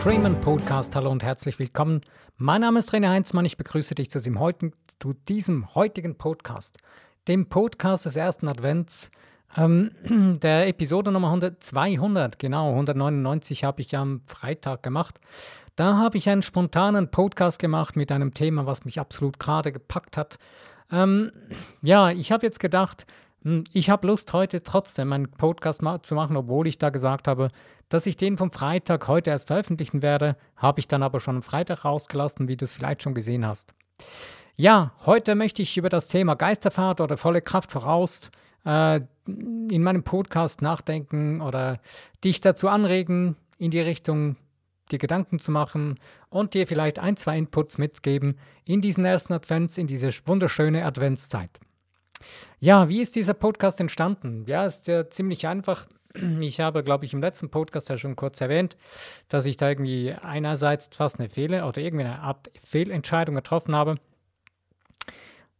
zum Podcast. Hallo und herzlich willkommen. Mein Name ist René Heinzmann. Ich begrüße dich zu diesem, heutigen, zu diesem heutigen Podcast, dem Podcast des ersten Advents, ähm, der Episode Nummer 100, 200, genau, 199 habe ich am Freitag gemacht. Da habe ich einen spontanen Podcast gemacht mit einem Thema, was mich absolut gerade gepackt hat. Ähm, ja, ich habe jetzt gedacht, ich habe Lust, heute trotzdem einen Podcast ma zu machen, obwohl ich da gesagt habe, dass ich den vom Freitag heute erst veröffentlichen werde. Habe ich dann aber schon am Freitag rausgelassen, wie du es vielleicht schon gesehen hast. Ja, heute möchte ich über das Thema Geisterfahrt oder volle Kraft voraus äh, in meinem Podcast nachdenken oder dich dazu anregen, in die Richtung dir Gedanken zu machen und dir vielleicht ein, zwei Inputs mitgeben in diesen ersten Advents, in diese wunderschöne Adventszeit. Ja, wie ist dieser Podcast entstanden? Ja, ist ja ziemlich einfach. Ich habe, glaube ich, im letzten Podcast ja schon kurz erwähnt, dass ich da irgendwie einerseits fast eine Fehler oder irgendwie eine Art Fehlentscheidung getroffen habe.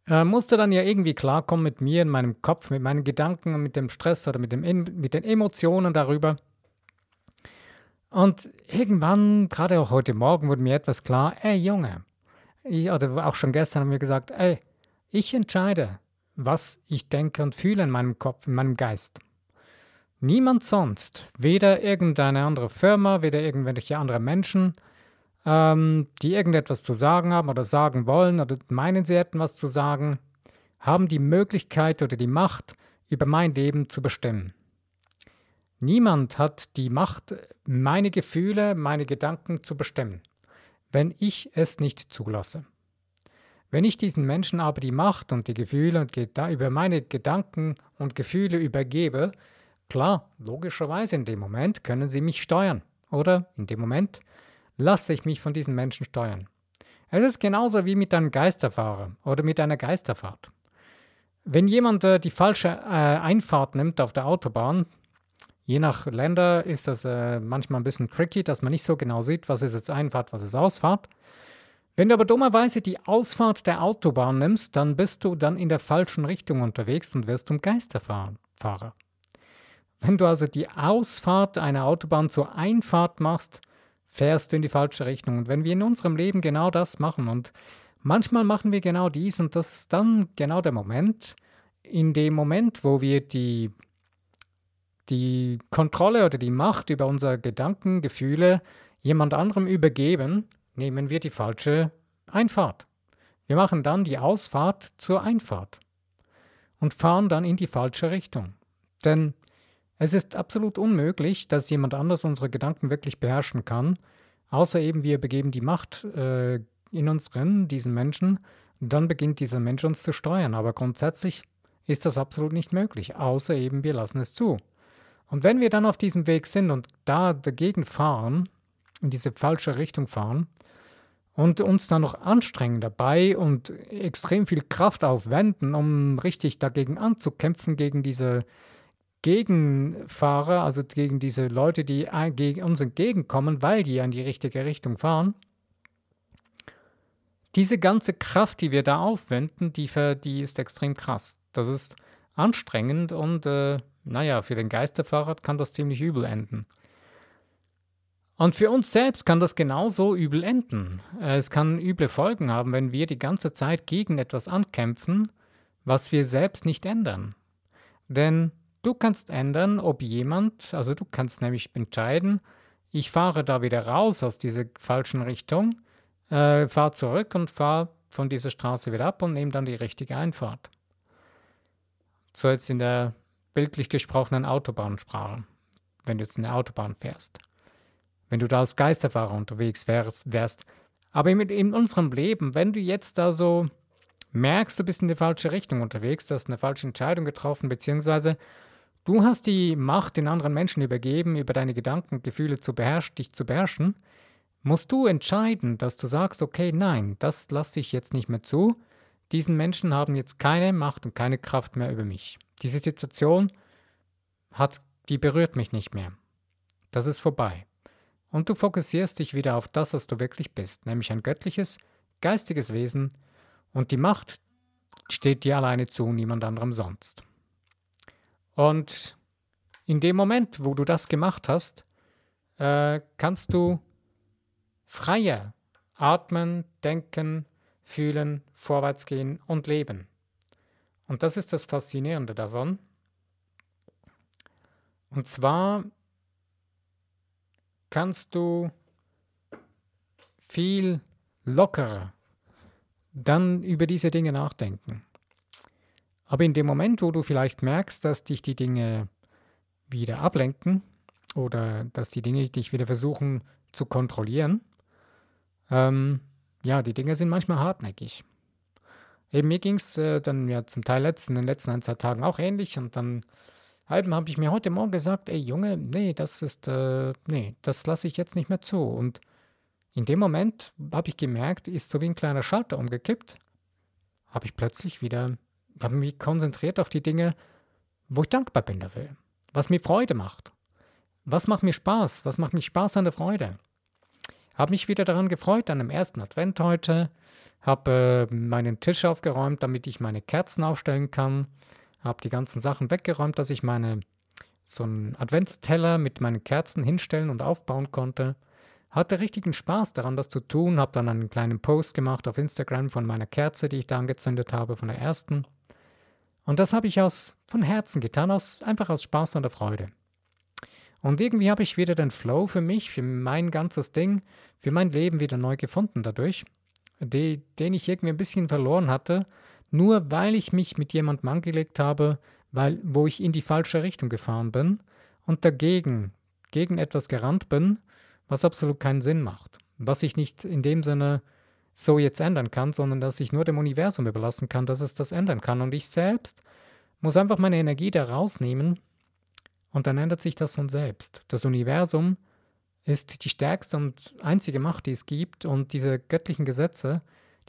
Äh, musste dann ja irgendwie klarkommen mit mir in meinem Kopf, mit meinen Gedanken, mit dem Stress oder mit, dem, mit den Emotionen darüber. Und irgendwann, gerade auch heute Morgen, wurde mir etwas klar, ey Junge, ich, oder auch schon gestern haben wir gesagt, ey, ich entscheide, was ich denke und fühle in meinem Kopf, in meinem Geist. Niemand sonst, weder irgendeine andere Firma, weder irgendwelche andere Menschen, ähm, die irgendetwas zu sagen haben oder sagen wollen oder meinen, sie hätten was zu sagen, haben die Möglichkeit oder die Macht, über mein Leben zu bestimmen. Niemand hat die Macht, meine Gefühle, meine Gedanken zu bestimmen, wenn ich es nicht zulasse. Wenn ich diesen Menschen aber die Macht und die Gefühle und über meine Gedanken und Gefühle übergebe, klar, logischerweise in dem Moment können sie mich steuern. Oder in dem Moment lasse ich mich von diesen Menschen steuern. Es ist genauso wie mit einem Geisterfahrer oder mit einer Geisterfahrt. Wenn jemand äh, die falsche äh, Einfahrt nimmt auf der Autobahn, Je nach Länder ist das äh, manchmal ein bisschen tricky, dass man nicht so genau sieht, was ist jetzt Einfahrt, was ist Ausfahrt. Wenn du aber dummerweise die Ausfahrt der Autobahn nimmst, dann bist du dann in der falschen Richtung unterwegs und wirst zum Geisterfahrer. Wenn du also die Ausfahrt einer Autobahn zur Einfahrt machst, fährst du in die falsche Richtung. Und wenn wir in unserem Leben genau das machen und manchmal machen wir genau dies und das ist dann genau der Moment, in dem Moment, wo wir die die Kontrolle oder die Macht über unsere Gedanken, Gefühle jemand anderem übergeben, nehmen wir die falsche Einfahrt. Wir machen dann die Ausfahrt zur Einfahrt und fahren dann in die falsche Richtung. Denn es ist absolut unmöglich, dass jemand anders unsere Gedanken wirklich beherrschen kann, außer eben wir begeben die Macht äh, in uns drin, diesen Menschen, dann beginnt dieser Mensch uns zu steuern. Aber grundsätzlich ist das absolut nicht möglich, außer eben wir lassen es zu. Und wenn wir dann auf diesem Weg sind und da dagegen fahren, in diese falsche Richtung fahren und uns dann noch anstrengen dabei und extrem viel Kraft aufwenden, um richtig dagegen anzukämpfen, gegen diese Gegenfahrer, also gegen diese Leute, die uns entgegenkommen, weil die in die richtige Richtung fahren, diese ganze Kraft, die wir da aufwenden, die, die ist extrem krass. Das ist anstrengend und äh, naja, für den Geisterfahrer kann das ziemlich übel enden. Und für uns selbst kann das genauso übel enden. Es kann üble Folgen haben, wenn wir die ganze Zeit gegen etwas ankämpfen, was wir selbst nicht ändern. Denn du kannst ändern, ob jemand, also du kannst nämlich entscheiden, ich fahre da wieder raus aus dieser falschen Richtung, äh, fahre zurück und fahre von dieser Straße wieder ab und nehme dann die richtige Einfahrt. So jetzt in der bildlich gesprochenen Autobahnsprache, wenn du jetzt eine Autobahn fährst. Wenn du da als Geisterfahrer unterwegs wärst. wärst. Aber in, in unserem Leben, wenn du jetzt da so merkst, du bist in die falsche Richtung unterwegs, du hast eine falsche Entscheidung getroffen, beziehungsweise du hast die Macht den anderen Menschen übergeben, über deine Gedanken und Gefühle zu beherrschen, dich zu beherrschen, musst du entscheiden, dass du sagst, okay, nein, das lasse ich jetzt nicht mehr zu. Diesen Menschen haben jetzt keine Macht und keine Kraft mehr über mich. Diese Situation hat, die berührt mich nicht mehr. Das ist vorbei. Und du fokussierst dich wieder auf das, was du wirklich bist, nämlich ein göttliches, geistiges Wesen und die Macht steht dir alleine zu, niemand anderem sonst. Und in dem Moment, wo du das gemacht hast, äh, kannst du freier atmen, denken, fühlen, vorwärtsgehen und leben. Und das ist das Faszinierende davon. Und zwar kannst du viel lockerer dann über diese Dinge nachdenken. Aber in dem Moment, wo du vielleicht merkst, dass dich die Dinge wieder ablenken oder dass die Dinge dich wieder versuchen zu kontrollieren, ähm, ja, die Dinge sind manchmal hartnäckig. Eben mir ging es äh, dann ja zum Teil letzten, in den letzten ein, zwei Tagen auch ähnlich und dann halben habe ich mir heute Morgen gesagt, ey Junge, nee, das ist, äh, nee, das lasse ich jetzt nicht mehr zu. Und in dem Moment habe ich gemerkt, ist so wie ein kleiner Schalter umgekippt, habe ich plötzlich wieder, habe mich konzentriert auf die Dinge, wo ich dankbar bin dafür, was mir Freude macht. Was macht mir Spaß? Was macht mir Spaß an der Freude? Habe mich wieder daran gefreut, an dem ersten Advent heute. Habe äh, meinen Tisch aufgeräumt, damit ich meine Kerzen aufstellen kann. Habe die ganzen Sachen weggeräumt, dass ich meine so einen Adventsteller mit meinen Kerzen hinstellen und aufbauen konnte. Hatte richtigen Spaß daran, das zu tun. Habe dann einen kleinen Post gemacht auf Instagram von meiner Kerze, die ich da angezündet habe, von der ersten. Und das habe ich aus von Herzen getan, aus, einfach aus Spaß und der Freude. Und irgendwie habe ich wieder den Flow für mich, für mein ganzes Ding, für mein Leben wieder neu gefunden dadurch, die, den ich irgendwie ein bisschen verloren hatte, nur weil ich mich mit jemandem angelegt habe, weil, wo ich in die falsche Richtung gefahren bin und dagegen, gegen etwas gerannt bin, was absolut keinen Sinn macht. Was ich nicht in dem Sinne so jetzt ändern kann, sondern dass ich nur dem Universum überlassen kann, dass es das ändern kann. Und ich selbst muss einfach meine Energie da rausnehmen und dann ändert sich das von selbst. Das Universum ist die stärkste und einzige Macht, die es gibt. Und diese göttlichen Gesetze,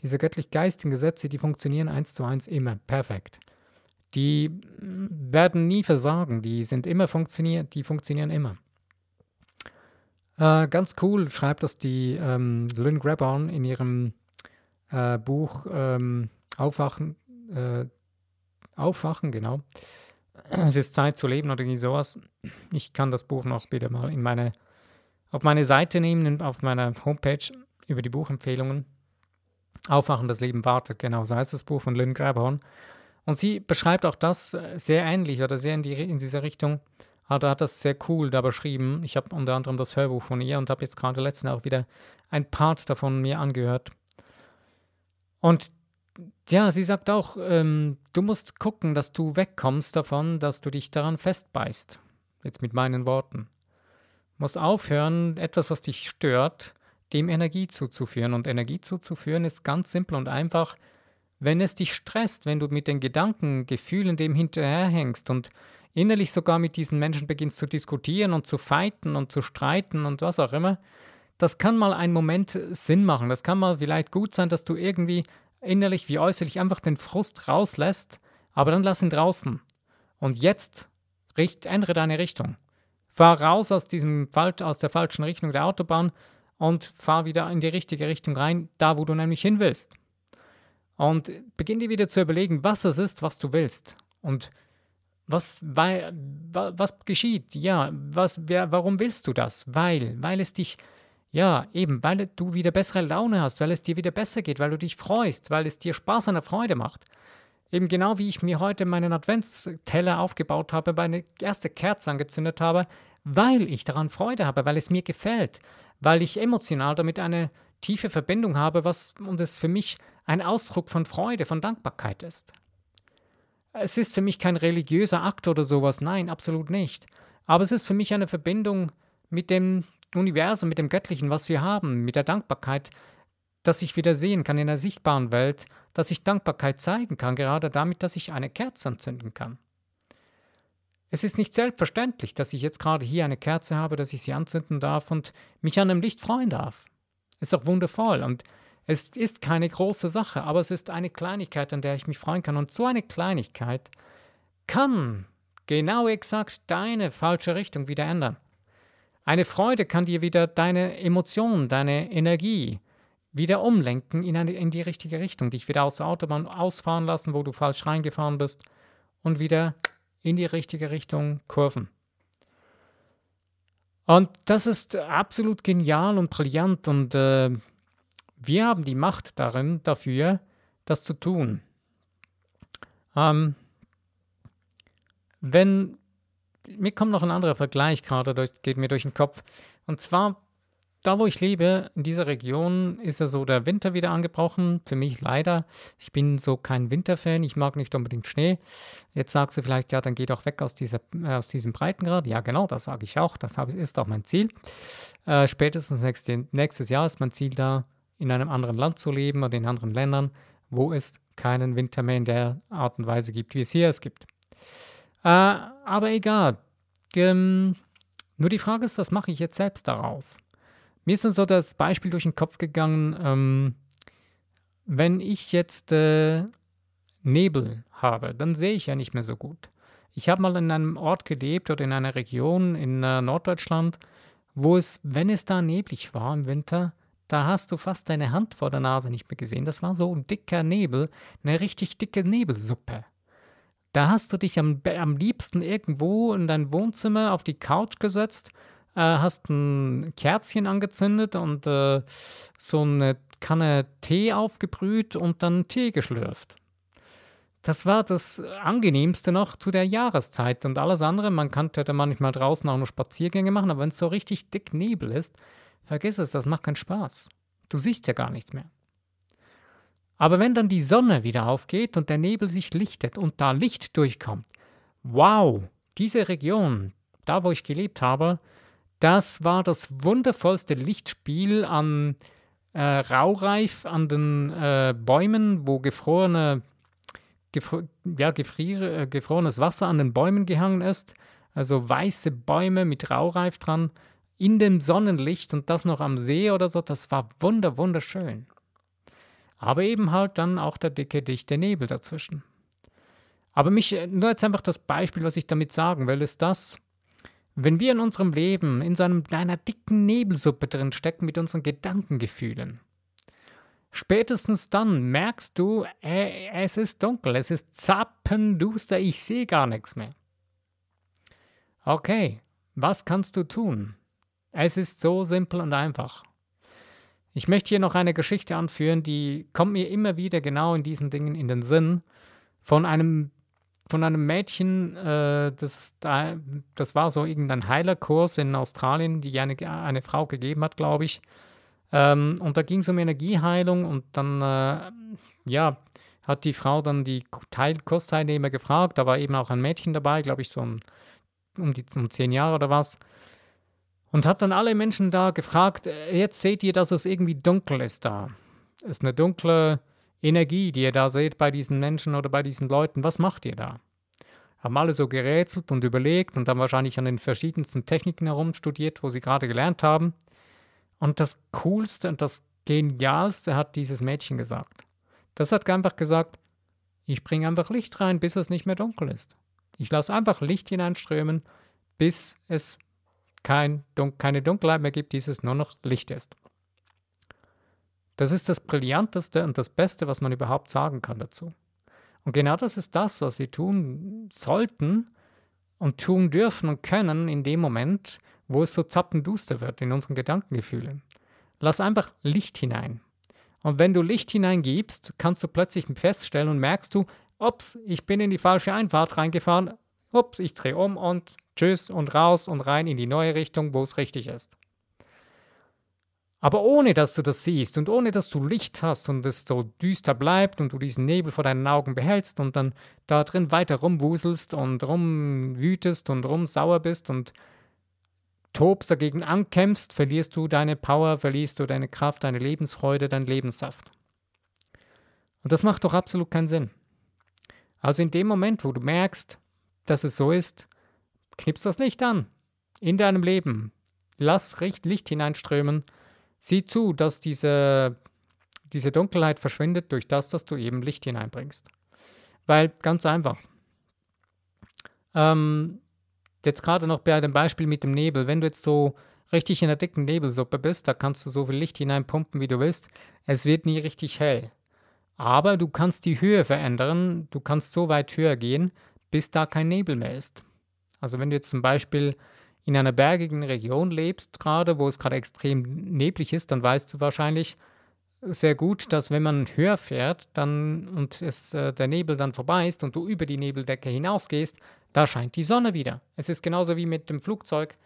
diese göttlich-geistigen Gesetze, die funktionieren eins zu eins immer perfekt. Die werden nie versagen, die sind immer funktioniert, die funktionieren immer. Äh, ganz cool schreibt das die ähm, Lynn Grabon in ihrem äh, Buch ähm, Aufwachen, äh, Aufwachen, genau es ist Zeit zu leben oder irgendwie sowas. Ich kann das Buch noch wieder mal in meine, auf meine Seite nehmen, auf meiner Homepage über die Buchempfehlungen. Aufwachen, das Leben wartet, genau, so heißt das Buch von Lynn Grabhorn. Und sie beschreibt auch das sehr ähnlich oder sehr in, die, in dieser Richtung. Aber hat das sehr cool da beschrieben. Ich habe unter anderem das Hörbuch von ihr und habe jetzt gerade letztens auch wieder ein Part davon mir angehört. Und ja, sie sagt auch, ähm, du musst gucken, dass du wegkommst davon, dass du dich daran festbeißt. Jetzt mit meinen Worten. Du musst aufhören, etwas, was dich stört, dem Energie zuzuführen. Und Energie zuzuführen ist ganz simpel und einfach, wenn es dich stresst, wenn du mit den Gedanken, Gefühlen dem hinterherhängst und innerlich sogar mit diesen Menschen beginnst zu diskutieren und zu fighten und zu streiten und was auch immer, das kann mal einen Moment Sinn machen. Das kann mal vielleicht gut sein, dass du irgendwie innerlich wie äußerlich einfach den Frust rauslässt, aber dann lass ihn draußen. Und jetzt richt, ändere deine Richtung. Fahr raus aus, diesem, aus der falschen Richtung der Autobahn und fahr wieder in die richtige Richtung rein, da wo du nämlich hin willst. Und beginn dir wieder zu überlegen, was es ist, was du willst. Und was, weil, was geschieht? Ja, was, wer, warum willst du das? Weil, weil es dich ja, eben, weil du wieder bessere Laune hast, weil es dir wieder besser geht, weil du dich freust, weil es dir Spaß an der Freude macht. Eben genau wie ich mir heute meinen Adventsteller aufgebaut habe, meine erste Kerze angezündet habe, weil ich daran Freude habe, weil es mir gefällt, weil ich emotional damit eine tiefe Verbindung habe, was und es für mich ein Ausdruck von Freude, von Dankbarkeit ist. Es ist für mich kein religiöser Akt oder sowas, nein, absolut nicht. Aber es ist für mich eine Verbindung mit dem Universum, mit dem Göttlichen, was wir haben, mit der Dankbarkeit, dass ich wieder sehen kann in der sichtbaren Welt, dass ich Dankbarkeit zeigen kann, gerade damit, dass ich eine Kerze anzünden kann. Es ist nicht selbstverständlich, dass ich jetzt gerade hier eine Kerze habe, dass ich sie anzünden darf und mich an dem Licht freuen darf. Ist doch wundervoll und es ist keine große Sache, aber es ist eine Kleinigkeit, an der ich mich freuen kann. Und so eine Kleinigkeit kann genau exakt deine falsche Richtung wieder ändern. Eine Freude kann dir wieder deine Emotionen, deine Energie wieder umlenken in, eine, in die richtige Richtung, dich wieder aus der Autobahn ausfahren lassen, wo du falsch reingefahren bist und wieder in die richtige Richtung kurven. Und das ist absolut genial und brillant und äh, wir haben die Macht darin, dafür, das zu tun. Ähm, wenn, mir kommt noch ein anderer Vergleich gerade, durch, geht mir durch den Kopf. Und zwar, da wo ich lebe, in dieser Region, ist ja so der Winter wieder angebrochen. Für mich leider. Ich bin so kein Winterfan. Ich mag nicht unbedingt Schnee. Jetzt sagst du vielleicht, ja, dann geh doch weg aus, dieser, äh, aus diesem Breitengrad. Ja, genau, das sage ich auch. Das ist auch mein Ziel. Äh, spätestens nächste, nächstes Jahr ist mein Ziel da, in einem anderen Land zu leben oder in anderen Ländern, wo es keinen Winter mehr in der Art und Weise gibt, wie es hier es gibt. Äh, aber egal. Ähm, nur die Frage ist, was mache ich jetzt selbst daraus? Mir ist dann so das Beispiel durch den Kopf gegangen, ähm, wenn ich jetzt äh, Nebel habe, dann sehe ich ja nicht mehr so gut. Ich habe mal in einem Ort gelebt oder in einer Region in äh, Norddeutschland, wo es, wenn es da neblig war im Winter, da hast du fast deine Hand vor der Nase nicht mehr gesehen. Das war so ein dicker Nebel, eine richtig dicke Nebelsuppe. Da hast du dich am, am liebsten irgendwo in dein Wohnzimmer auf die Couch gesetzt, äh, hast ein Kerzchen angezündet und äh, so eine Kanne Tee aufgebrüht und dann Tee geschlürft. Das war das Angenehmste noch zu der Jahreszeit und alles andere. Man kann da manchmal draußen auch noch Spaziergänge machen, aber wenn es so richtig dick Nebel ist, vergiss es, das macht keinen Spaß. Du siehst ja gar nichts mehr. Aber wenn dann die Sonne wieder aufgeht und der Nebel sich lichtet und da Licht durchkommt, wow, diese Region, da wo ich gelebt habe, das war das wundervollste Lichtspiel an äh, Raureif, an den äh, Bäumen, wo gefrorene, gefro ja, gefriere, äh, gefrorenes Wasser an den Bäumen gehangen ist. Also weiße Bäume mit Raureif dran, in dem Sonnenlicht und das noch am See oder so, das war wunder, wunderschön. Aber eben halt dann auch der dicke, dichte Nebel dazwischen. Aber mich, äh, nur jetzt einfach das Beispiel, was ich damit sagen will, ist das, wenn wir in unserem Leben in so einer dicken Nebelsuppe drin stecken mit unseren Gedankengefühlen, spätestens dann merkst du, äh, es ist dunkel, es ist zappenduster, ich sehe gar nichts mehr. Okay, was kannst du tun? Es ist so simpel und einfach. Ich möchte hier noch eine Geschichte anführen, die kommt mir immer wieder genau in diesen Dingen in den Sinn. Von einem, von einem Mädchen, äh, das, das war so irgendein Heilerkurs in Australien, die eine, eine Frau gegeben hat, glaube ich. Ähm, und da ging es um Energieheilung und dann, äh, ja, hat die Frau dann die Teil Kursteilnehmer gefragt. Da war eben auch ein Mädchen dabei, glaube ich, so um, um, die, um zehn Jahre oder was und hat dann alle Menschen da gefragt, äh, jetzt seht ihr, dass es irgendwie dunkel ist da. Es ist eine dunkle Energie, die ihr da seht bei diesen Menschen oder bei diesen Leuten. Was macht ihr da? Haben alle so gerätselt und überlegt und dann wahrscheinlich an den verschiedensten Techniken herumstudiert, wo sie gerade gelernt haben. Und das Coolste und das Genialste hat dieses Mädchen gesagt. Das hat einfach gesagt, ich bringe einfach Licht rein, bis es nicht mehr dunkel ist. Ich lasse einfach Licht hineinströmen, bis es kein, keine Dunkelheit mehr gibt, dieses nur noch Licht ist. Das ist das Brillanteste und das Beste, was man überhaupt sagen kann dazu. Und genau das ist das, was wir tun sollten und tun dürfen und können in dem Moment, wo es so zappenduster wird in unseren Gedankengefühlen. Lass einfach Licht hinein. Und wenn du Licht hineingibst, kannst du plötzlich feststellen und merkst du, ups, ich bin in die falsche Einfahrt reingefahren, ups, ich drehe um und Tschüss und raus und rein in die neue Richtung, wo es richtig ist. Aber ohne dass du das siehst und ohne dass du Licht hast und es so düster bleibt und du diesen Nebel vor deinen Augen behältst und dann da drin weiter rumwuselst und rumwütest und rumsauer bist und tobst dagegen ankämpfst, verlierst du deine Power, verlierst du deine Kraft, deine Lebensfreude, deinen Lebenssaft. Und das macht doch absolut keinen Sinn. Also in dem Moment, wo du merkst, dass es so ist, Knips das Licht an. In deinem Leben. Lass Licht hineinströmen. Sieh zu, dass diese, diese Dunkelheit verschwindet durch das, dass du eben Licht hineinbringst. Weil ganz einfach. Ähm, jetzt gerade noch bei dem Beispiel mit dem Nebel. Wenn du jetzt so richtig in der dicken Nebelsuppe bist, da kannst du so viel Licht hineinpumpen, wie du willst. Es wird nie richtig hell. Aber du kannst die Höhe verändern. Du kannst so weit höher gehen, bis da kein Nebel mehr ist. Also wenn du jetzt zum Beispiel in einer bergigen Region lebst, gerade wo es gerade extrem neblig ist, dann weißt du wahrscheinlich sehr gut, dass wenn man höher fährt dann, und es, äh, der Nebel dann vorbei ist und du über die Nebeldecke hinausgehst, da scheint die Sonne wieder. Es ist genauso wie mit dem Flugzeug.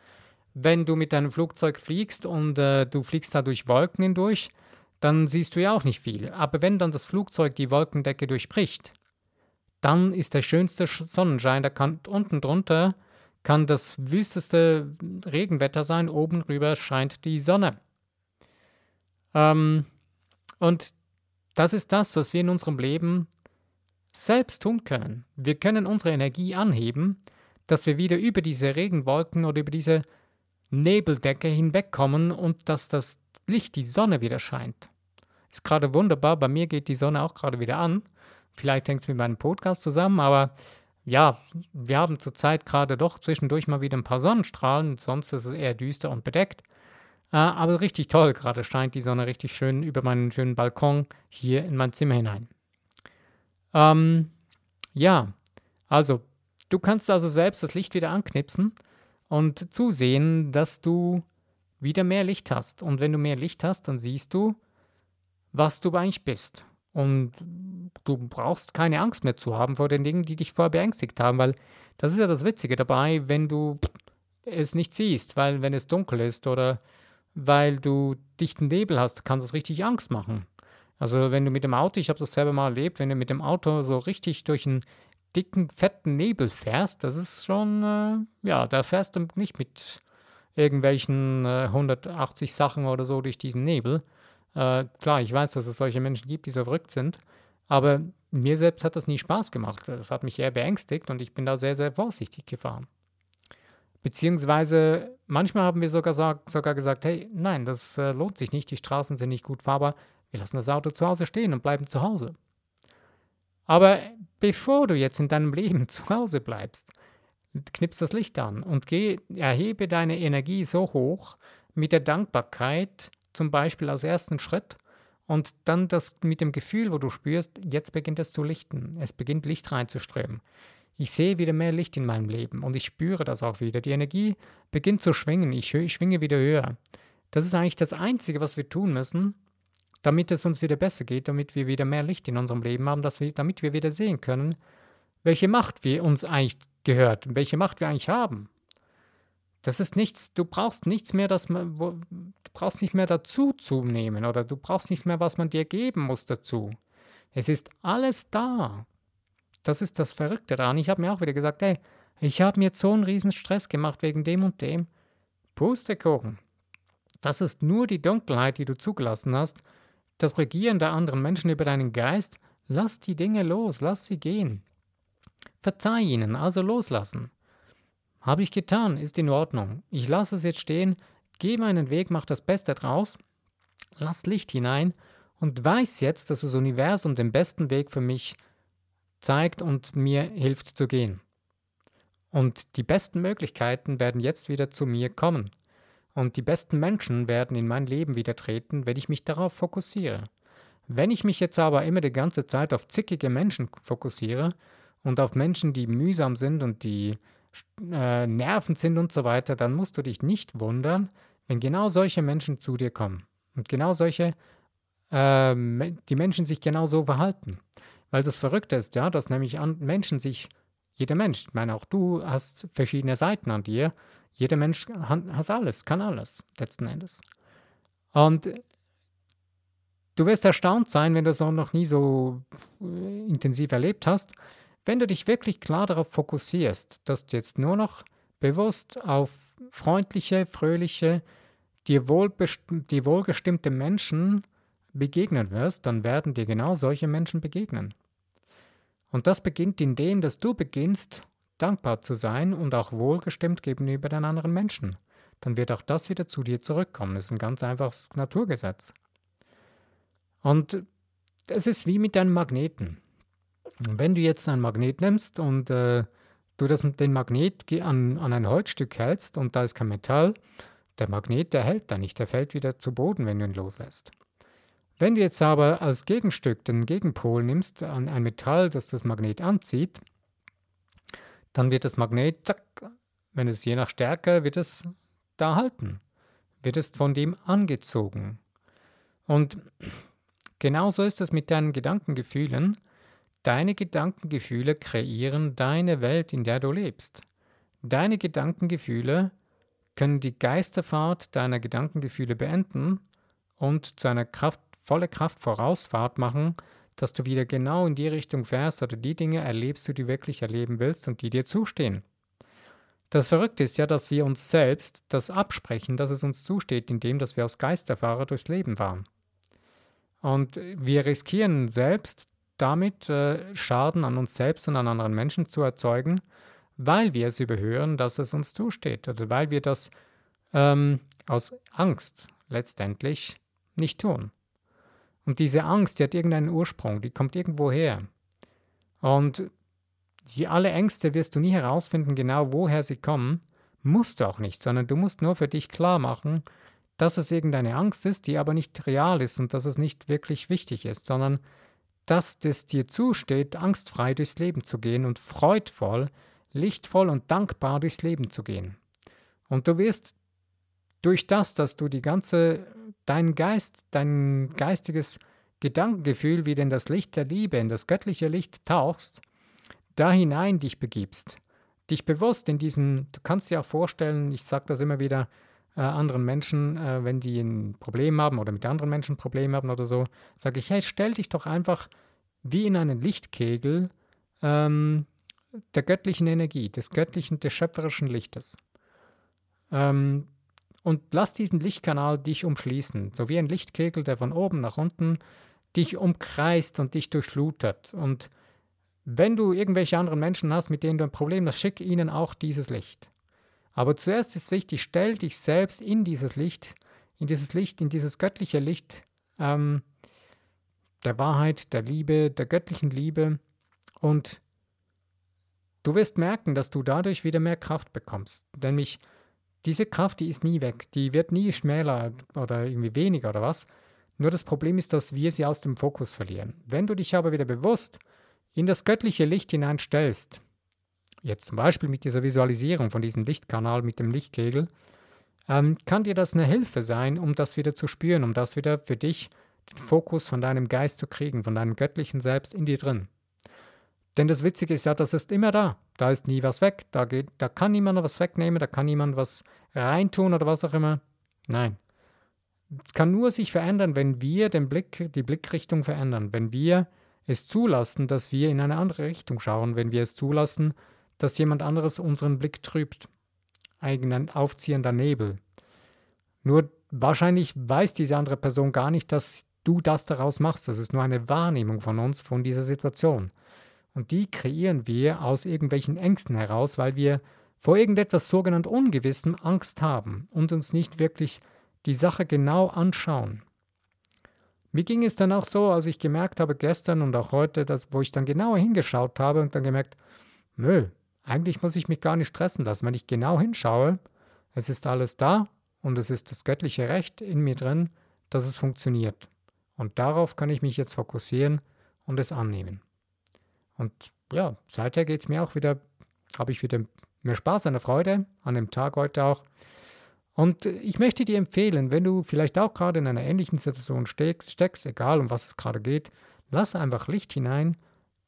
Wenn du mit deinem Flugzeug fliegst und äh, du fliegst da durch Wolken hindurch, dann siehst du ja auch nicht viel. Aber wenn dann das Flugzeug die Wolkendecke durchbricht, dann ist der schönste Sonnenschein, da kann unten drunter kann das wüsteste Regenwetter sein, oben rüber scheint die Sonne. Ähm, und das ist das, was wir in unserem Leben selbst tun können. Wir können unsere Energie anheben, dass wir wieder über diese Regenwolken oder über diese Nebeldecke hinwegkommen und dass das Licht, die Sonne wieder scheint. Ist gerade wunderbar. Bei mir geht die Sonne auch gerade wieder an. Vielleicht hängt es mit meinem Podcast zusammen, aber ja, wir haben zurzeit gerade doch zwischendurch mal wieder ein paar Sonnenstrahlen, sonst ist es eher düster und bedeckt. Äh, aber richtig toll, gerade scheint die Sonne richtig schön über meinen schönen Balkon hier in mein Zimmer hinein. Ähm, ja, also du kannst also selbst das Licht wieder anknipsen und zusehen, dass du wieder mehr Licht hast. Und wenn du mehr Licht hast, dann siehst du, was du eigentlich bist. Und du brauchst keine Angst mehr zu haben vor den Dingen, die dich vorher beängstigt haben, weil das ist ja das Witzige dabei, wenn du es nicht siehst, weil wenn es dunkel ist oder weil du dichten Nebel hast, kann das richtig Angst machen. Also wenn du mit dem Auto, ich habe das selber mal erlebt, wenn du mit dem Auto so richtig durch einen dicken, fetten Nebel fährst, das ist schon, äh, ja, da fährst du nicht mit irgendwelchen äh, 180 Sachen oder so durch diesen Nebel, äh, klar, ich weiß, dass es solche Menschen gibt, die so verrückt sind, aber mir selbst hat das nie Spaß gemacht. Das hat mich eher beängstigt und ich bin da sehr, sehr vorsichtig gefahren. Beziehungsweise manchmal haben wir sogar, sogar gesagt, hey, nein, das äh, lohnt sich nicht, die Straßen sind nicht gut fahrbar, wir lassen das Auto zu Hause stehen und bleiben zu Hause. Aber bevor du jetzt in deinem Leben zu Hause bleibst, knips das Licht an und geh, erhebe deine Energie so hoch mit der Dankbarkeit, zum Beispiel als ersten Schritt und dann das mit dem Gefühl, wo du spürst, jetzt beginnt es zu lichten. Es beginnt Licht reinzuströmen. Ich sehe wieder mehr Licht in meinem Leben und ich spüre das auch wieder. Die Energie beginnt zu schwingen. Ich, schwinge wieder höher. Das ist eigentlich das Einzige, was wir tun müssen, damit es uns wieder besser geht, damit wir wieder mehr Licht in unserem Leben haben, dass wir, damit wir wieder sehen können, welche Macht wir uns eigentlich gehört, welche Macht wir eigentlich haben. Das ist nichts, du brauchst nichts mehr, das man, wo, du brauchst nicht mehr dazu zu nehmen oder du brauchst nicht mehr, was man dir geben muss dazu. Es ist alles da. Das ist das Verrückte daran. Ich habe mir auch wieder gesagt, hey, ich habe mir jetzt so einen riesen Stress gemacht wegen dem und dem. Pustekuchen. Das ist nur die Dunkelheit, die du zugelassen hast. Das Regieren der anderen Menschen über deinen Geist. Lass die Dinge los, lass sie gehen. Verzeih ihnen, also loslassen. Habe ich getan, ist in Ordnung. Ich lasse es jetzt stehen, gehe meinen Weg, mach das Beste draus, lass Licht hinein und weiß jetzt, dass das Universum den besten Weg für mich zeigt und mir hilft zu gehen. Und die besten Möglichkeiten werden jetzt wieder zu mir kommen. Und die besten Menschen werden in mein Leben wieder treten, wenn ich mich darauf fokussiere. Wenn ich mich jetzt aber immer die ganze Zeit auf zickige Menschen fokussiere und auf Menschen, die mühsam sind und die äh, nervend sind und so weiter, dann musst du dich nicht wundern, wenn genau solche Menschen zu dir kommen. Und genau solche, äh, die Menschen sich genau so verhalten. Weil das Verrückte ist, ja, dass nämlich Menschen sich, jeder Mensch, ich meine auch du hast verschiedene Seiten an dir, jeder Mensch hat alles, kann alles, letzten Endes. Und du wirst erstaunt sein, wenn du es noch nie so äh, intensiv erlebt hast, wenn du dich wirklich klar darauf fokussierst, dass du jetzt nur noch bewusst auf freundliche, fröhliche, dir, dir wohlgestimmte Menschen begegnen wirst, dann werden dir genau solche Menschen begegnen. Und das beginnt indem, dass du beginnst, dankbar zu sein und auch wohlgestimmt gegenüber den anderen Menschen. Dann wird auch das wieder zu dir zurückkommen. Das ist ein ganz einfaches Naturgesetz. Und es ist wie mit einem Magneten. Wenn du jetzt ein Magnet nimmst und äh, du das, den Magnet an, an ein Holzstück hältst und da ist kein Metall, der Magnet, der hält da nicht, der fällt wieder zu Boden, wenn du ihn loslässt. Wenn du jetzt aber als Gegenstück den Gegenpol nimmst, an ein Metall, das das Magnet anzieht, dann wird das Magnet zack, wenn es je nach Stärke, wird es da halten, wird es von dem angezogen. Und genauso ist es mit deinen Gedankengefühlen. Deine Gedankengefühle kreieren deine Welt, in der du lebst. Deine Gedankengefühle können die Geisterfahrt deiner Gedankengefühle beenden und zu einer Kraft, volle Kraft Vorausfahrt machen, dass du wieder genau in die Richtung fährst oder die Dinge erlebst, die du wirklich erleben willst und die dir zustehen. Das Verrückte ist ja, dass wir uns selbst das absprechen, dass es uns zusteht, indem dass wir als Geisterfahrer durchs Leben fahren. Und wir riskieren selbst damit äh, Schaden an uns selbst und an anderen Menschen zu erzeugen, weil wir es überhören, dass es uns zusteht. Oder weil wir das ähm, aus Angst letztendlich nicht tun. Und diese Angst, die hat irgendeinen Ursprung, die kommt irgendwo her. Und die, alle Ängste wirst du nie herausfinden, genau woher sie kommen. Musst du auch nicht, sondern du musst nur für dich klar machen, dass es irgendeine Angst ist, die aber nicht real ist und dass es nicht wirklich wichtig ist, sondern dass es dir zusteht, angstfrei durchs Leben zu gehen und freudvoll, lichtvoll und dankbar durchs Leben zu gehen. Und du wirst durch das, dass du die ganze, dein Geist, dein geistiges Gedankengefühl wieder in das Licht der Liebe, in das göttliche Licht tauchst, da hinein dich begibst, dich bewusst in diesen, du kannst dir auch vorstellen, ich sage das immer wieder äh, anderen Menschen, äh, wenn die ein Problem haben oder mit anderen Menschen ein Problem haben oder so, sage ich, hey, stell dich doch einfach wie in einen Lichtkegel ähm, der göttlichen Energie, des göttlichen, des schöpferischen Lichtes. Ähm, und lass diesen Lichtkanal dich umschließen, so wie ein Lichtkegel, der von oben nach unten dich umkreist und dich durchflutet. Und wenn du irgendwelche anderen Menschen hast, mit denen du ein Problem hast, schick ihnen auch dieses Licht. Aber zuerst ist wichtig, stell dich selbst in dieses Licht, in dieses Licht, in dieses göttliche Licht ähm, der Wahrheit, der Liebe, der göttlichen Liebe und du wirst merken, dass du dadurch wieder mehr Kraft bekommst. Nämlich diese Kraft, die ist nie weg, die wird nie schmäler oder irgendwie weniger oder was. Nur das Problem ist, dass wir sie aus dem Fokus verlieren. Wenn du dich aber wieder bewusst in das göttliche Licht hineinstellst, jetzt zum Beispiel mit dieser Visualisierung von diesem Lichtkanal mit dem Lichtkegel, ähm, kann dir das eine Hilfe sein, um das wieder zu spüren, um das wieder für dich, den Fokus von deinem Geist zu kriegen, von deinem göttlichen Selbst in dir drin. Denn das Witzige ist ja, das ist immer da. Da ist nie was weg. Da, geht, da kann niemand was wegnehmen, da kann niemand was reintun oder was auch immer. Nein. Es kann nur sich verändern, wenn wir den Blick, die Blickrichtung verändern, wenn wir es zulassen, dass wir in eine andere Richtung schauen, wenn wir es zulassen, dass jemand anderes unseren Blick trübt. Ein aufziehender Nebel. Nur wahrscheinlich weiß diese andere Person gar nicht, dass du das daraus machst. Das ist nur eine Wahrnehmung von uns, von dieser Situation. Und die kreieren wir aus irgendwelchen Ängsten heraus, weil wir vor irgendetwas sogenannt Ungewissem Angst haben und uns nicht wirklich die Sache genau anschauen. Mir ging es dann auch so, als ich gemerkt habe gestern und auch heute, dass, wo ich dann genauer hingeschaut habe und dann gemerkt, nö, eigentlich muss ich mich gar nicht stressen lassen. Wenn ich genau hinschaue, es ist alles da und es ist das göttliche Recht in mir drin, dass es funktioniert. Und darauf kann ich mich jetzt fokussieren und es annehmen. Und ja, seither geht es mir auch wieder, habe ich wieder mehr Spaß an der Freude, an dem Tag heute auch. Und ich möchte dir empfehlen, wenn du vielleicht auch gerade in einer ähnlichen Situation steckst, steckst, egal um was es gerade geht, lass einfach Licht hinein,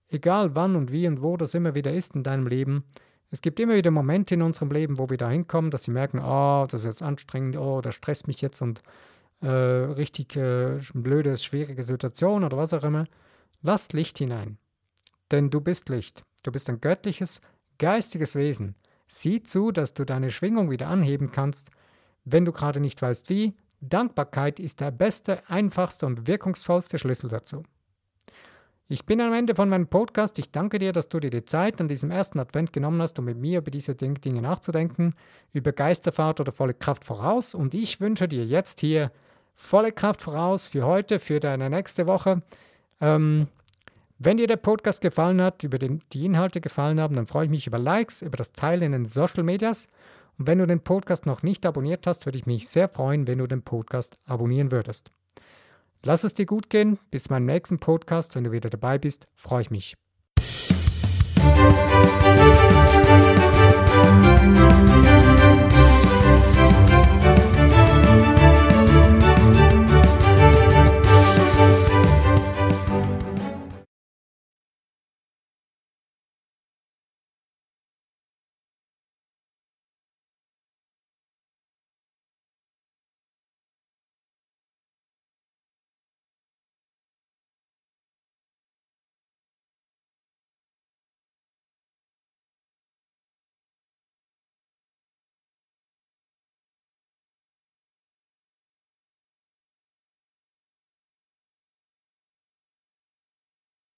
egal wann und wie und wo das immer wieder ist in deinem Leben. Es gibt immer wieder Momente in unserem Leben, wo wir da hinkommen, dass sie merken, oh, das ist jetzt anstrengend, oh, das stresst mich jetzt und äh, richtig äh, blöde, schwierige Situation oder was auch immer. Lass Licht hinein, denn du bist Licht. Du bist ein göttliches, geistiges Wesen. Sieh zu, dass du deine Schwingung wieder anheben kannst, wenn du gerade nicht weißt wie, Dankbarkeit ist der beste, einfachste und wirkungsvollste Schlüssel dazu. Ich bin am Ende von meinem Podcast. Ich danke dir, dass du dir die Zeit an diesem ersten Advent genommen hast, um mit mir über diese Dinge nachzudenken, über Geisterfahrt oder volle Kraft voraus. Und ich wünsche dir jetzt hier volle Kraft voraus für heute, für deine nächste Woche. Ähm, wenn dir der Podcast gefallen hat, über den, die Inhalte gefallen haben, dann freue ich mich über Likes, über das Teilen in den Social Medias. Und wenn du den Podcast noch nicht abonniert hast, würde ich mich sehr freuen, wenn du den Podcast abonnieren würdest. Lass es dir gut gehen. Bis meinem nächsten Podcast. Wenn du wieder dabei bist, freue ich mich.